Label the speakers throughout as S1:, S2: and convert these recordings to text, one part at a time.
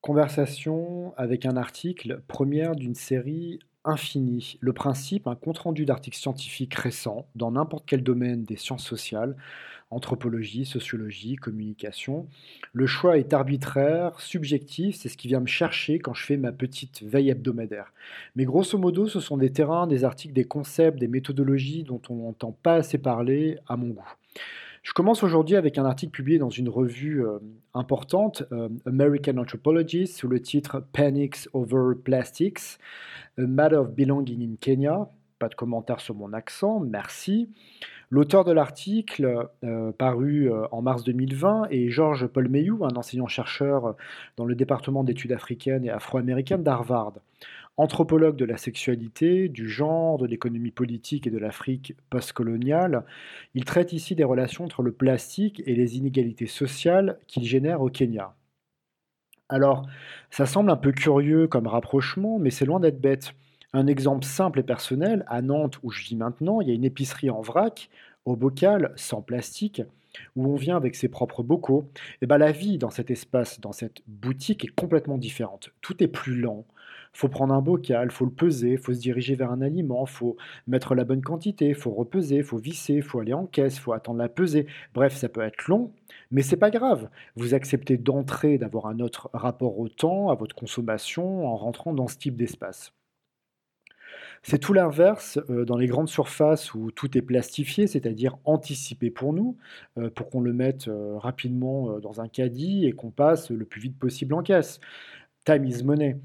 S1: Conversation avec un article, première d'une série infinie. Le principe, un compte-rendu d'articles scientifiques récents dans n'importe quel domaine des sciences sociales, anthropologie, sociologie, communication. Le choix est arbitraire, subjectif, c'est ce qui vient me chercher quand je fais ma petite veille hebdomadaire. Mais grosso modo, ce sont des terrains, des articles, des concepts, des méthodologies dont on n'entend pas assez parler à mon goût. Je commence aujourd'hui avec un article publié dans une revue euh, importante, euh, American Anthropologist, sous le titre Panics Over Plastics, A Matter of Belonging in Kenya. Pas de commentaire sur mon accent, merci. L'auteur de l'article, euh, paru en mars 2020, est Georges Paul Mayou, un enseignant-chercheur dans le département d'études africaines et afro-américaines d'Harvard. Anthropologue de la sexualité, du genre, de l'économie politique et de l'Afrique postcoloniale, il traite ici des relations entre le plastique et les inégalités sociales qu'il génère au Kenya. Alors, ça semble un peu curieux comme rapprochement, mais c'est loin d'être bête. Un exemple simple et personnel, à Nantes où je vis maintenant, il y a une épicerie en vrac, au bocal, sans plastique, où on vient avec ses propres bocaux. Et bien la vie dans cet espace, dans cette boutique est complètement différente. Tout est plus lent, faut prendre un bocal, faut le peser, faut se diriger vers un aliment, faut mettre la bonne quantité, faut repeser, faut visser, faut aller en caisse, faut attendre la pesée. Bref, ça peut être long, mais c'est pas grave. Vous acceptez d'entrer, d'avoir un autre rapport au temps, à votre consommation, en rentrant dans ce type d'espace. C'est tout l'inverse euh, dans les grandes surfaces où tout est plastifié, c'est-à-dire anticipé pour nous, euh, pour qu'on le mette euh, rapidement dans un caddie et qu'on passe le plus vite possible en caisse. Time is money.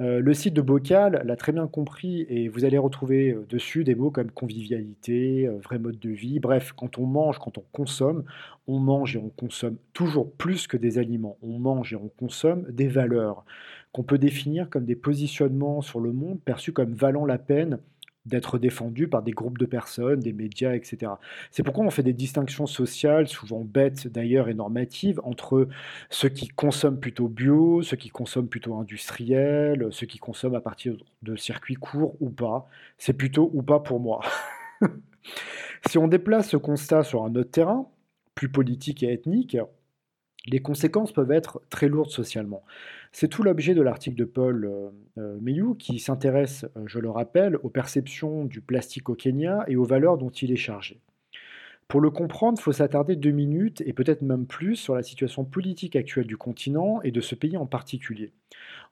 S1: Le site de Bocal l'a très bien compris et vous allez retrouver dessus des mots comme convivialité, vrai mode de vie. Bref, quand on mange, quand on consomme, on mange et on consomme toujours plus que des aliments. On mange et on consomme des valeurs qu'on peut définir comme des positionnements sur le monde perçus comme valant la peine d'être défendu par des groupes de personnes, des médias, etc. C'est pourquoi on fait des distinctions sociales, souvent bêtes d'ailleurs et normatives, entre ceux qui consomment plutôt bio, ceux qui consomment plutôt industriel, ceux qui consomment à partir de circuits courts ou pas. C'est plutôt ou pas pour moi. si on déplace ce constat sur un autre terrain, plus politique et ethnique, les conséquences peuvent être très lourdes socialement. C'est tout l'objet de l'article de Paul euh, euh, qui s'intéresse, euh, je le rappelle, aux perceptions du plastique au Kenya et aux valeurs dont il est chargé. Pour le comprendre, il faut s'attarder deux minutes et peut-être même plus sur la situation politique actuelle du continent et de ce pays en particulier.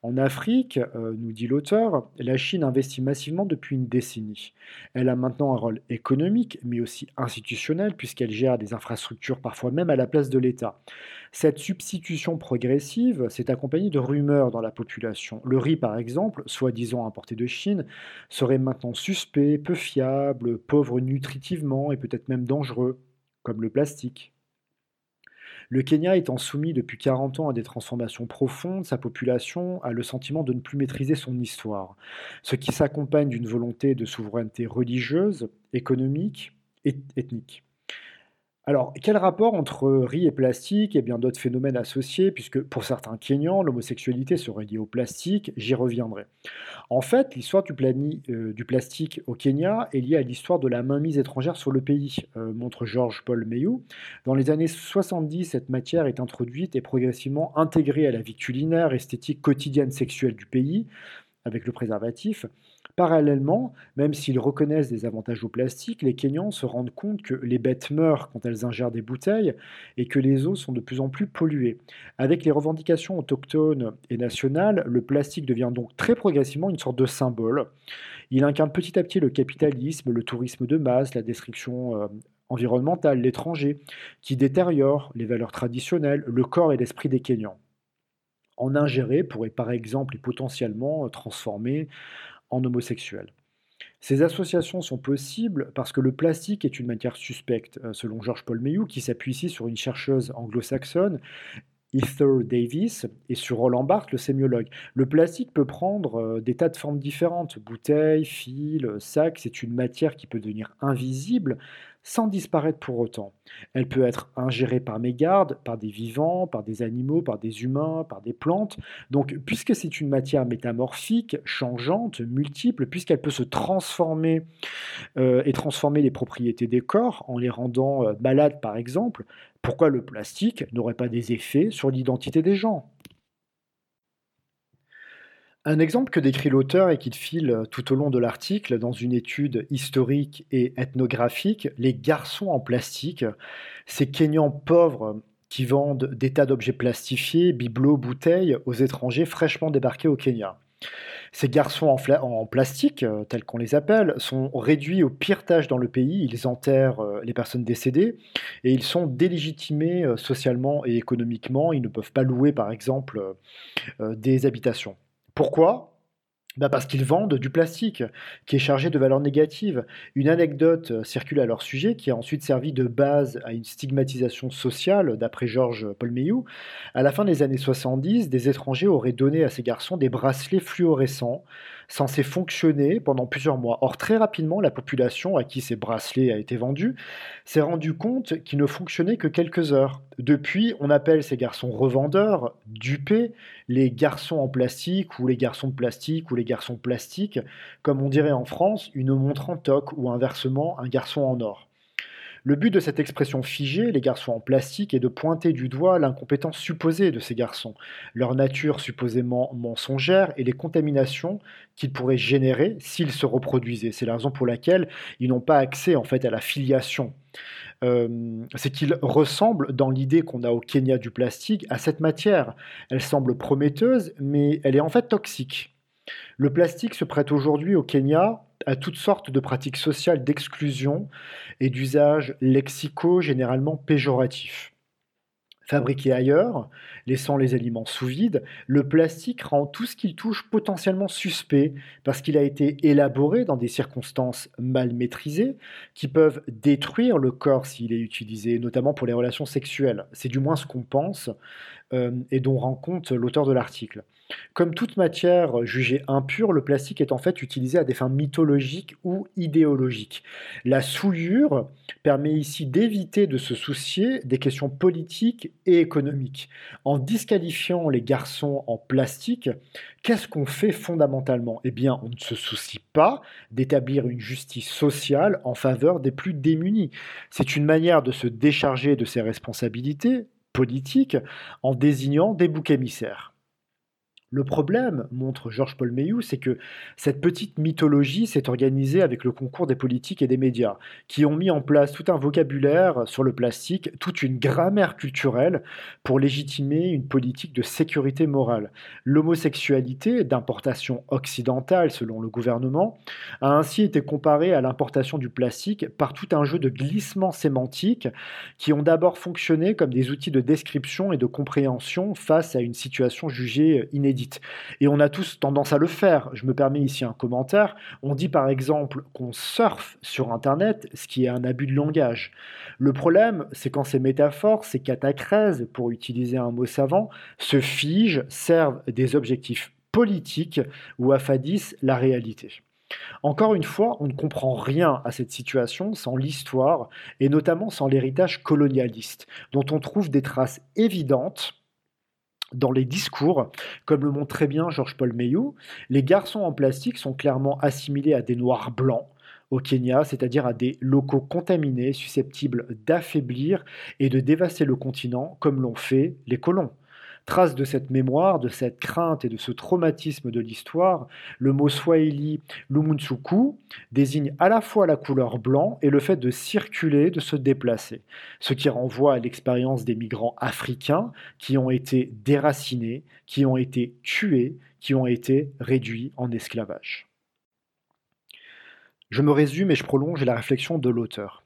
S1: En Afrique, euh, nous dit l'auteur, la Chine investit massivement depuis une décennie. Elle a maintenant un rôle économique, mais aussi institutionnel, puisqu'elle gère des infrastructures parfois même à la place de l'État. Cette substitution progressive s'est accompagnée de rumeurs dans la population. Le riz, par exemple, soi-disant importé de Chine, serait maintenant suspect, peu fiable, pauvre nutritivement et peut-être même dangereux, comme le plastique. Le Kenya étant soumis depuis 40 ans à des transformations profondes, sa population a le sentiment de ne plus maîtriser son histoire, ce qui s'accompagne d'une volonté de souveraineté religieuse, économique et ethnique. Alors, quel rapport entre riz et plastique et bien d'autres phénomènes associés, puisque pour certains Kenyans, l'homosexualité serait liée au plastique, j'y reviendrai. En fait, l'histoire du, euh, plastique au Kenya est liée à l'histoire de la mainmise étrangère sur le pays, euh, montre Georges Paul Mayou. Dans les années 70, cette matière est introduite et progressivement intégrée à la vie culinaire, esthétique quotidienne sexuelle du pays, avec le préservatif. Parallèlement, même s'ils reconnaissent des avantages au plastique, les Kenyans se rendent compte que les bêtes meurent quand elles ingèrent des bouteilles et que les eaux sont de plus en plus polluées. Avec les revendications autochtones et nationales, le plastique devient donc très progressivement une sorte de symbole. Il incarne petit à petit le capitalisme, le tourisme de masse, la destruction euh, environnementale, l'étranger, qui détériore les valeurs traditionnelles, le corps et l'esprit des Kenyans. En ingérer pourrait par exemple et potentiellement transformer en homosexuels. Ces associations sont possibles parce que le plastique est une matière suspecte, euh, selon George Paul Mayou, qui s'appuie ici sur une chercheuse anglo-saxonne, Ether Davis, et sur Roland Barthes, le sémiologue. Le plastique peut prendre euh, des tas de formes différentes, bouteilles, fils, sacs, c'est une matière qui peut devenir invisible sans disparaître pour autant. Elle peut être ingérée par mégarde, par des vivants, par des animaux, par des humains, par des plantes. Donc, puisque c'est une matière métamorphique, changeante, multiple, puisqu'elle peut se transformer euh, et transformer les propriétés des corps en les rendant euh, malades, par exemple, pourquoi le plastique n'aurait pas des effets sur l'identité des gens? Un exemple que décrit l'auteur et qu'il file tout au long de l'article dans une étude historique et ethnographique, les garçons en plastique, ces Kenyans pauvres qui vendent des tas d'objets plastifiés, bibelots, bouteilles aux étrangers fraîchement débarqués au Kenya. Ces garçons en, plastique, euh, tels qu'on les appelle, sont réduits au pire tâche dans le pays. Ils enterrent euh, les personnes décédées et ils sont délégitimés euh, socialement et économiquement. Ils ne peuvent pas louer, par exemple, des habitations. Pourquoi? Bah, parce qu'ils vendent du plastique qui est chargé de valeurs négatives. Une anecdote circule à leur sujet qui a ensuite servi de base à une stigmatisation sociale, d'après Georges Mayou. À la fin des années 70, des étrangers auraient donné à ces garçons des bracelets fluorescents censés fonctionner pendant plusieurs mois. Or, très rapidement, la population à qui ces bracelets a été vendus s'est rendu compte qu'ils ne fonctionnaient que quelques heures. Depuis, on appelle ces garçons revendeurs, dupés, les garçons en plastique ou les garçons de plastique ou les garçons plastiques, comme on dirait en France, une montre en toc ou inversement un garçon en or. Le but de cette expression figée, les garçons en plastique, est de pointer du doigt l'incompétence supposée de ces garçons, leur nature supposément mensongère et les contaminations qu'ils pourraient générer s'ils se reproduisaient. C'est la raison pour laquelle ils n'ont pas accès en fait à la filiation. Euh, c'est qu'ils ressemblent, dans l'idée qu'on a au Kenya du plastique, à cette matière. Elle semble prometteuse, mais elle est en fait toxique. Le plastique se prête aujourd'hui au Kenya à toutes sortes de pratiques sociales d'exclusion et d'usage lexicaux généralement péjoratifs. Fabriqué ailleurs, laissant les aliments sous vide, le plastique rend tout ce qu'il touche potentiellement suspect parce qu'il a été élaboré dans des circonstances mal maîtrisées qui peuvent détruire le corps s'il est utilisé, notamment pour les relations sexuelles. C'est du moins ce qu'on pense euh, et dont rend compte l'auteur de l'article. Comme toute matière jugée impure, le plastique est en fait utilisé à des fins mythologiques ou idéologiques. La souillure permet ici d'éviter de se soucier des questions politiques et économiques. En disqualifiant les garçons en plastique, qu'est-ce qu'on fait fondamentalement? Eh bien, on ne se soucie pas d'établir une justice sociale en faveur des plus démunis. C'est une manière de se décharger de ses responsabilités politiques en désignant des boucs émissaires. Le problème, montre Georges-Paul Meilloux, c'est que cette petite mythologie s'est organisée avec le concours des politiques et des médias, qui ont mis en place tout un vocabulaire sur le plastique, toute une grammaire culturelle pour légitimer une politique de sécurité morale. L'homosexualité, d'importation occidentale selon le gouvernement, a ainsi été comparée à l'importation du plastique par tout un jeu de glissements sémantiques qui ont d'abord fonctionné comme des outils de description et de compréhension face à une situation jugée inédite et on a tous tendance à le faire. Je me permets ici un commentaire. On dit par exemple qu'on surfe sur Internet, ce qui est un abus de langage. Le problème, c'est quand ces métaphores, ces catacrèses, pour utiliser un mot savant, se figent, servent des objectifs politiques ou affadissent la réalité. Encore une fois, on ne comprend rien à cette situation sans l'histoire et notamment sans l'héritage colonialiste, dont on trouve des traces évidentes dans les discours, comme le montre très bien Georges-Paul Meilloux, les garçons en plastique sont clairement assimilés à des noirs blancs au Kenya, c'est-à-dire à des locaux contaminés susceptibles d'affaiblir et de dévaster le continent comme l'ont fait les colons. Trace de cette mémoire, de cette crainte et de ce traumatisme de l'histoire, le mot swahili lumunsuku désigne à la fois la couleur blanc et le fait de circuler, de se déplacer, ce qui renvoie à l'expérience des migrants africains qui ont été déracinés, qui ont été tués, qui ont été réduits en esclavage. Je me résume et je prolonge la réflexion de l'auteur.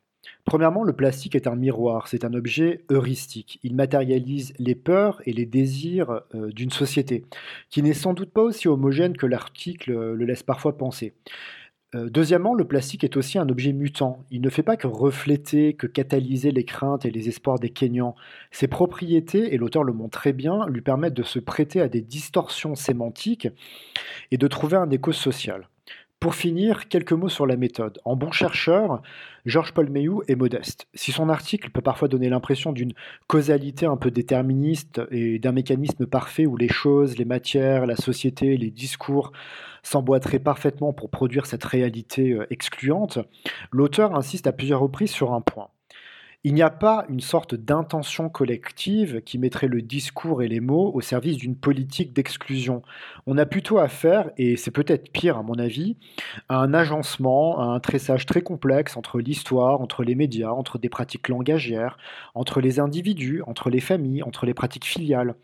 S1: Premièrement, le plastique est un miroir, c'est un objet heuristique. Il matérialise les peurs et les désirs euh, d'une société, qui n'est sans doute pas aussi homogène que l'article euh, le laisse parfois penser. Euh, deuxièmement, le plastique est aussi un objet mutant. Il ne fait pas que refléter, que catalyser les craintes et les espoirs des Kenyans. Ses propriétés, et l'auteur le montre très bien, lui permettent de se prêter à des distorsions sémantiques et de trouver un écho social. Pour finir, quelques mots sur la méthode. En bon chercheur, Georges-Paul Meilloux est modeste. Si son article peut parfois donner l'impression d'une causalité un peu déterministe et d'un mécanisme parfait où les choses, les matières, la société, les discours s'emboîteraient parfaitement pour produire cette réalité euh, excluante, l'auteur insiste à plusieurs reprises sur un point. Il n'y a pas une sorte d'intention collective qui mettrait le discours et les mots au service d'une politique d'exclusion. On a plutôt affaire, et c'est peut-être pire à mon avis, à un agencement, à un tressage très complexe entre l'histoire, entre les médias, entre des pratiques langagières, entre les individus, entre les familles, entre les pratiques filiales.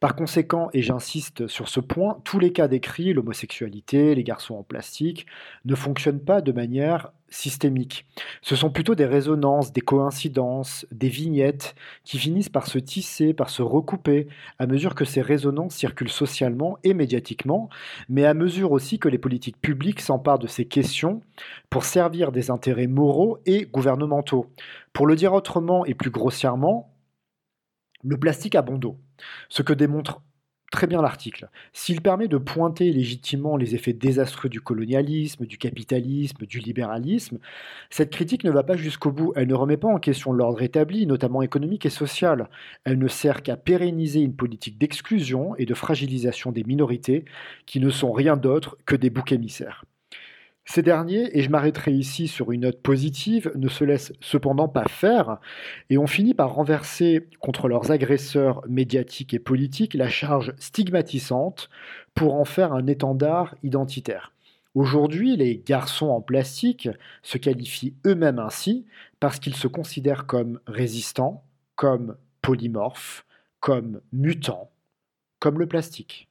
S1: Par conséquent, et j'insiste sur ce point, tous les cas décrits, l'homosexualité, les garçons en plastique, ne fonctionnent pas de manière systémique. Ce sont plutôt des résonances, des coïncidences, des vignettes qui finissent par se tisser, par se recouper, à mesure que ces résonances circulent socialement et médiatiquement, mais à mesure aussi que les politiques publiques s'emparent de ces questions pour servir des intérêts moraux et gouvernementaux. Pour le dire autrement et plus grossièrement, le plastique a bon dos. Ce que démontre très bien l'article. S'il permet de pointer légitimement les effets désastreux du colonialisme, du capitalisme, du libéralisme, cette critique ne va pas jusqu'au bout. Elle ne remet pas en question l'ordre établi, notamment économique et social. Elle ne sert qu'à pérenniser une politique d'exclusion et de fragilisation des minorités qui ne sont rien d'autre que des boucs émissaires. Ces derniers, et je m'arrêterai ici sur une note positive, ne se laissent cependant pas faire et ont fini par renverser contre leurs agresseurs médiatiques et politiques la charge stigmatisante pour en faire un étendard identitaire. Aujourd'hui, les garçons en plastique se qualifient eux-mêmes ainsi parce qu'ils se considèrent comme résistants, comme polymorphes, comme mutants, comme le plastique.